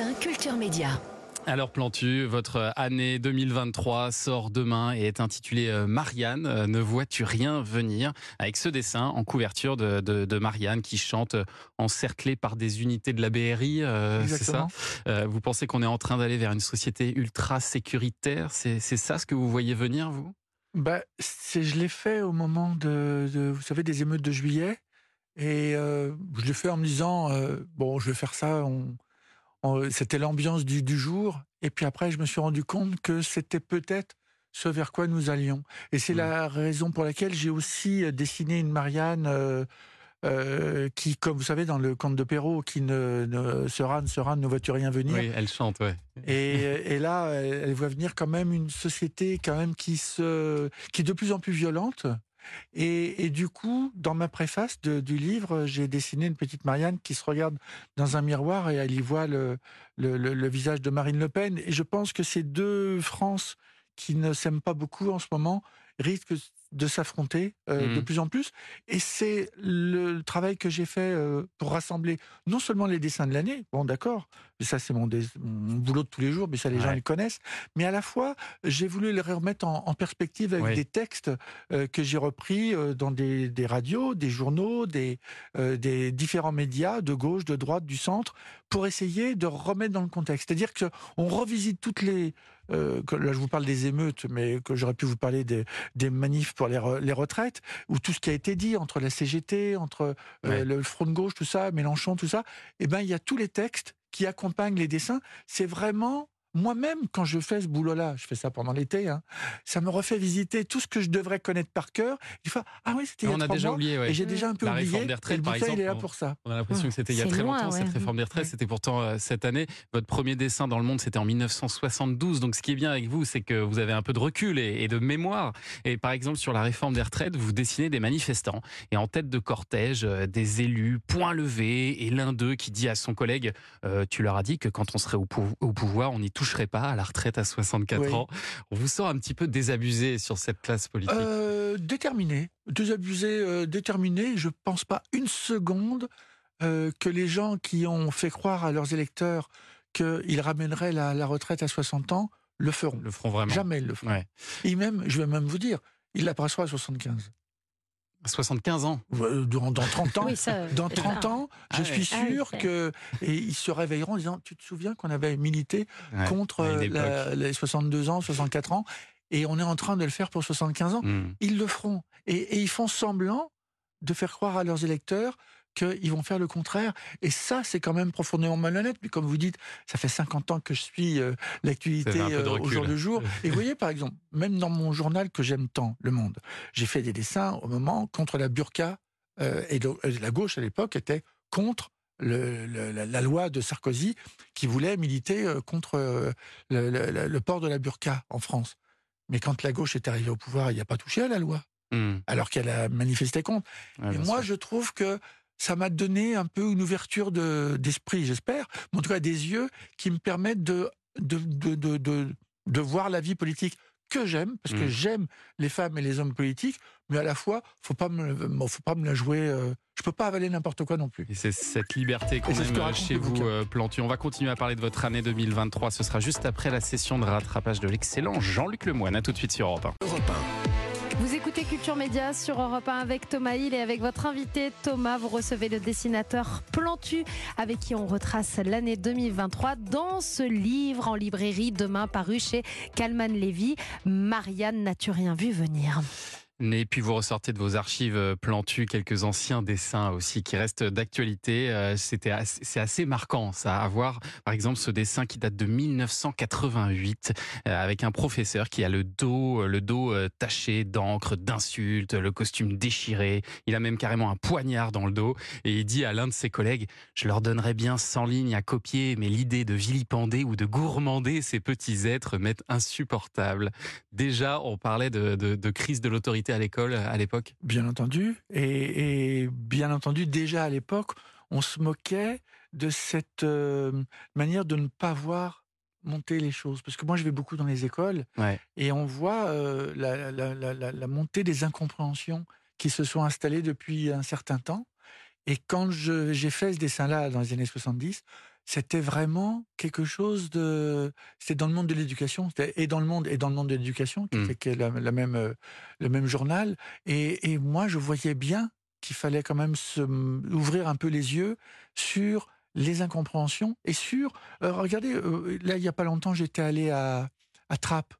1 Culture Média. Alors Plantu, votre année 2023 sort demain et est intitulée euh, Marianne, euh, ne vois-tu rien venir? Avec ce dessin en couverture de, Marianne qui chante euh, encerclée par des unités de la BRI, c'est ça? Vous pensez qu'on est en train d'aller vers une société ultra sécuritaire? C'est ça ce que vous voyez venir, vous? Bah, Je l'ai fait au moment de, vous savez, des émeutes de juillet. Et je l'ai fait en me disant, bon, je vais faire ça, on c'était l'ambiance du, jour. Et puis après, je me suis rendu compte que c'était peut-être ce vers quoi nous allions. Et c'est mmh. la raison pour laquelle j'ai aussi euh, dessiné une Marianne euh, euh, qui, comme vous savez, dans le conte de Perrault, qui ne, ne sera, ne sera, ne vois-tu rien venir. Oui, elle chante, ouais. Et, là, elle, voit venir quand même une société quand même qui se, qui est de plus en plus violente. Et, du coup, dans ma préface du livre, j'ai dessiné une petite Marianne qui se regarde dans un miroir et elle y voit le, le visage de Marine Le Pen. Et je pense que ces deux France qui ne s'aiment pas beaucoup en ce moment risquent de s'affronter euh, de mmh. plus en plus. Et c'est le travail que j'ai fait euh, pour rassembler non seulement les dessins de l'année, bon d'accord, ça c'est mon, boulot de tous les jours, mais ça les gens le connaissent, mais à la fois j'ai voulu les remettre en, perspective avec des textes euh, que j'ai repris dans des, radios, des journaux, des, des différents médias de gauche, de droite, du centre, pour essayer de remettre dans le contexte. C'est-à-dire qu'on revisite toutes les... que, là je vous parle des émeutes, mais que j'aurais pu vous parler des, des manifs pour les, retraites, ou tout ce qui a été dit entre la CGT, entre euh, le Front de gauche, tout ça, Mélenchon, tout ça, eh ben il y a tous les textes qui accompagnent les dessins. C'est vraiment moi-même, quand je fais ce boulot-là, je fais ça pendant l'été, hein, ça me refait visiter tout ce que je devrais connaître par cœur. Il faut ah oui, c'était il y a on a déjà oublié, et j'ai déjà un peu la oublié. Réforme des retraites, par exemple, il est là pour ça. On a l'impression que c'était il y a très longtemps cette réforme des retraites. C'était pourtant euh, cette année. Votre premier dessin dans le monde, c'était en 1972. Donc, ce qui est bien avec vous, c'est que vous avez un peu de recul et, de mémoire. Et par exemple, sur la réforme des retraites, vous dessinez des manifestants et en tête de cortège, euh, des élus, point levé, et l'un d'eux qui dit à son collègue, euh, tu leur as dit que quand on serait au, au pouvoir, on n'y toucherait pas à la retraite à 64 ans. On vous sent un petit peu désabusé sur cette classe politique euh, Déterminé. Désabusé, euh, déterminé. Je ne pense pas une seconde euh, que les gens qui ont fait croire à leurs électeurs qu'ils ramèneraient la, retraite à 60 ans le feront. Le feront vraiment. Jamais ils le feront. Et même, je vais même vous dire, ils la passeront à 75. 75 ans. Dans, dans 30 ans, dans 30 ans, je ah suis ah sûr que et ils se réveilleront en disant "Tu te souviens qu'on avait milité contre les 62 ans, 64 ans et on est en train de le faire pour 75 ans." Hmm. Ils le feront et, et ils font semblant de faire croire à leurs électeurs qu'ils vont faire le contraire. Et ça, c'est quand même profondément malhonnête. Mais comme vous dites, ça fait 50 ans que je suis euh, l'actualité euh, au jour le jour. Et vous voyez, par exemple, même dans mon journal que j'aime tant, Le Monde, j'ai fait des dessins au moment contre la burqa. Euh, et la gauche, à l'époque, était contre la, loi de Sarkozy qui voulait militer contre le, port de la burqa en France. Mais quand la gauche est arrivée au pouvoir, il n'y a pas touché à la loi. Hmm. Alors qu'elle a manifesté contre. et moi, je trouve que ça m'a donné un peu une ouverture d'esprit, j'espère, en tout cas des yeux qui me permettent de, de, de, de, voir la vie politique que j'aime, parce que mmh. j'aime les femmes et les hommes politiques, mais à la fois, faut pas me, faut pas me la jouer. Euh, je peux pas avaler n'importe quoi non plus. Et c'est cette liberté qu'on aime chez vous, euh, Plantu. On va continuer à parler de votre année 2023. Ce sera juste après la session de rattrapage de l'excellent Jean-Luc Lemoyne. A tout de suite sur Europe 1. Europe 1. Vous écoutez Culture Média sur Europe 1 avec Thomas Hill et avec votre invité Thomas. Vous recevez le dessinateur Plantu avec qui on retrace l'année 2023 dans ce livre en librairie demain paru chez Calman Levy. Marianne n'a-tu rien vu venir et puis vous ressortez de vos archives euh, plantues quelques anciens dessins aussi qui restent d'actualité. Euh, c'était c'est assez marquant ça à voir. Par exemple ce dessin qui date de 1988 euh, avec un professeur qui a le dos le dos taché d'encre, d'insultes, le costume déchiré. Il a même carrément un poignard dans le dos et il dit à l'un de ses collègues "Je leur donnerais bien 100 lignes à copier, mais l'idée de vilipender ou de gourmander ces petits êtres m'est insupportable." Déjà on parlait de, de, de crise de l'autorité à l'école à l'époque Bien entendu. Et, bien entendu, déjà à l'époque, on se moquait de cette euh, manière de ne pas voir monter les choses. Parce que moi, je vais beaucoup dans les écoles et on voit euh, la, montée des incompréhensions qui se sont installées depuis un certain temps. Et quand j'ai fait ce dessin-là dans les années 70, c'était vraiment quelque chose de. C'était dans le monde de l'éducation, et dans le monde et dans le monde de l'éducation, qui Mm. était la, la même, euh, le même journal. Et, et moi, je voyais bien qu'il fallait quand même se, ouvrir un peu les yeux sur les incompréhensions et sur. euh, regardez, euh, là, il y a pas longtemps, j'étais allé à, à Trappes.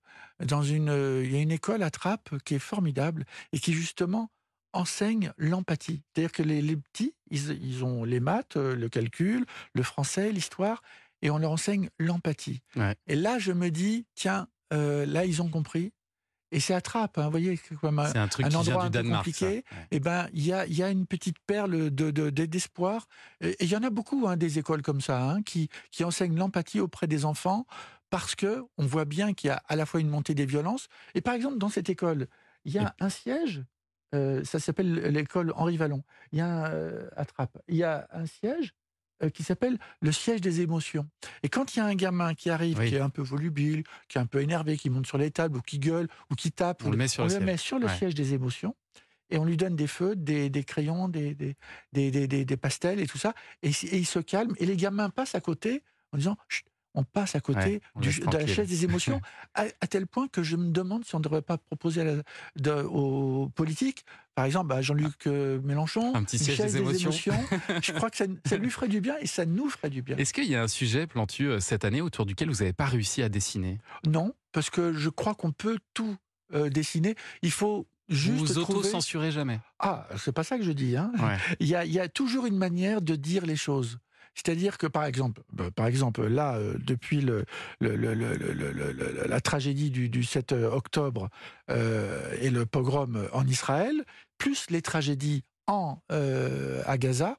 Dans une, euh, il y a une école à Trappes qui est formidable et qui justement enseigne l'empathie. C'est-à-dire que les, les petits, ils, ils ont les maths, euh, le calcul, le français, l'histoire, et on leur enseigne l'empathie. Ouais. Et là, je me dis, tiens, euh, là, ils ont compris. Et c'est à Trappes, hein, vous voyez, c'est comme un, truc un endroit un Danemark. compliqué. Ouais. eh ben, il y a, il y a une petite perle de, de- de- d'espoir. Et et il y en a beaucoup, hein, des écoles comme ça, hein, qui, qui enseignent l'empathie auprès des enfants, parce que on voit bien qu'il y a à la fois une montée des violences. Et par exemple, dans cette école, il y a un siège. Euh, ça s'appelle l'école Henri Vallon. Il y a un, euh, à Trappes. Il y a un siège euh, qui s'appelle le siège des émotions. Et quand il y a un gamin qui arrive, Oui. qui est un peu volubile, qui est un peu énervé, qui monte sur les tables ou qui gueule ou qui tape, On le met sur on le le siège. met sur le Ouais. siège des émotions et on lui donne des feutres, des, des crayons, des, des, des, des- des- des pastels et tout ça. Et, et il se calme. Et les gamins passent à côté en disant Chut, on passe à côté Ouais, du- de la chaise des émotions, à, à tel point que je me demande si on ne devrait pas proposer à la- de- aux politiques, par exemple à Jean-Luc euh, Mélenchon, Un petit siège chaise des émotions. je crois que ça, ça lui ferait du bien et ça nous ferait du bien. Est-ce qu'il y a un sujet, Plantu, euh, cette année autour duquel vous n'avez pas réussi à dessiner? Non, parce que je crois qu'on peut tout euh, dessiner. Il faut Vous juste vous trouver... auto-censurez jamais? Ah, c'est pas ça que je dis. Hein. Ouais. Il, y a, il y a toujours une manière de dire les choses. C'est-à-dire que, par exemple, bah, par exemple là, euh, depuis le, le- le- la tragédie du, du 7 octobre euh, et le pogrom en Israël, plus les tragédies en, euh, à Gaza,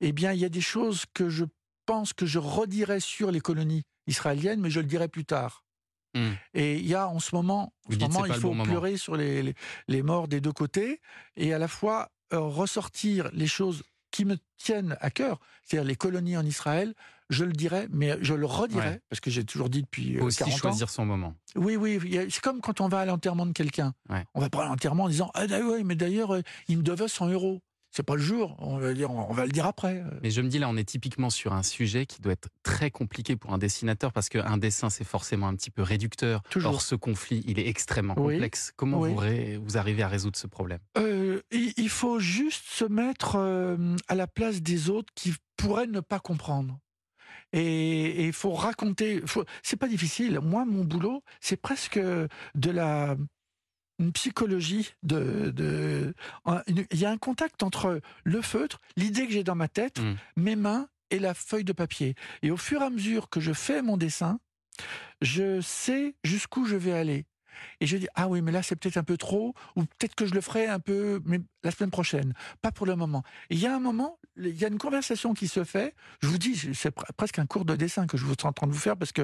eh bien, il y a des choses que je pense que je redirai sur les colonies israéliennes, mais je le dirai plus tard. Hmm. Et il y a en ce moment, en ce moment il faut bon moment. pleurer sur les, les, les morts des deux côtés et à la fois euh, ressortir les choses qui me tiennent à cœur, c'est-à-dire les colonies en Israël, je le dirais, mais je le redirai, Ouais. parce que j'ai toujours dit depuis euh, aussi 40 ans. choisir son moment. Oui, oui, c'est comme quand on va à l'enterrement de quelqu'un. Ouais. On va pas à l'enterrement en disant Ah, oui, mais d'ailleurs, euh, il me devait 100 euros. C'est pas le jour, on va, dire, on va le dire après. Mais je me dis là, on est typiquement sur un sujet qui doit être très compliqué pour un dessinateur parce qu'un dessin, c'est forcément un petit peu réducteur. Toujours. Or, ce conflit, il est extrêmement Oui. complexe. Comment Oui. vous, vous arrivez à résoudre ce problème? Euh, il faut juste se mettre euh, à la place des autres qui pourraient ne pas comprendre. Et il faut raconter. faut- C'est pas difficile. Moi, mon boulot, c'est presque de la une psychologie de. Il y a un contact entre le feutre, l'idée que j'ai dans ma tête, Mm. mes mains et la feuille de papier. Et au fur et à mesure que je fais mon dessin, je sais jusqu'où je vais aller. Et je dis, ah oui, mais là, c'est peut-être un peu trop, ou peut-être que je le ferai un peu, mais la semaine prochaine, pas pour le moment. Il y a un moment, il y a une conversation qui se fait. Je vous dis, c'est pre- presque un cours de dessin que je suis en train de vous faire, parce que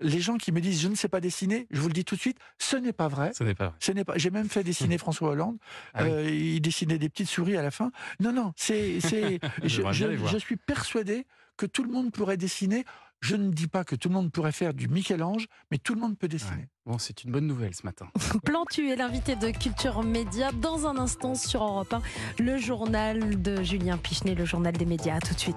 les gens qui me disent, je ne sais pas dessiner, je vous le dis tout de suite, ce n'est pas vrai. Ce n'est pas vrai. Ce n'est pas. J'ai même fait dessiner François Hollande. Ah oui. Euh, il dessinait des petites souris à la fin. Non, non, c'est. je, je suis persuadé que tout le monde pourrait dessiner. Je ne dis pas que tout le monde pourrait faire du Michel-Ange, mais tout le monde peut dessiner. Ouais. Bon, c'est une bonne nouvelle ce matin. Plantu est l'invité de Culture Média. Dans un instant sur Europe 1, le journal de Julien Pichenet, le journal des médias. À tout de suite.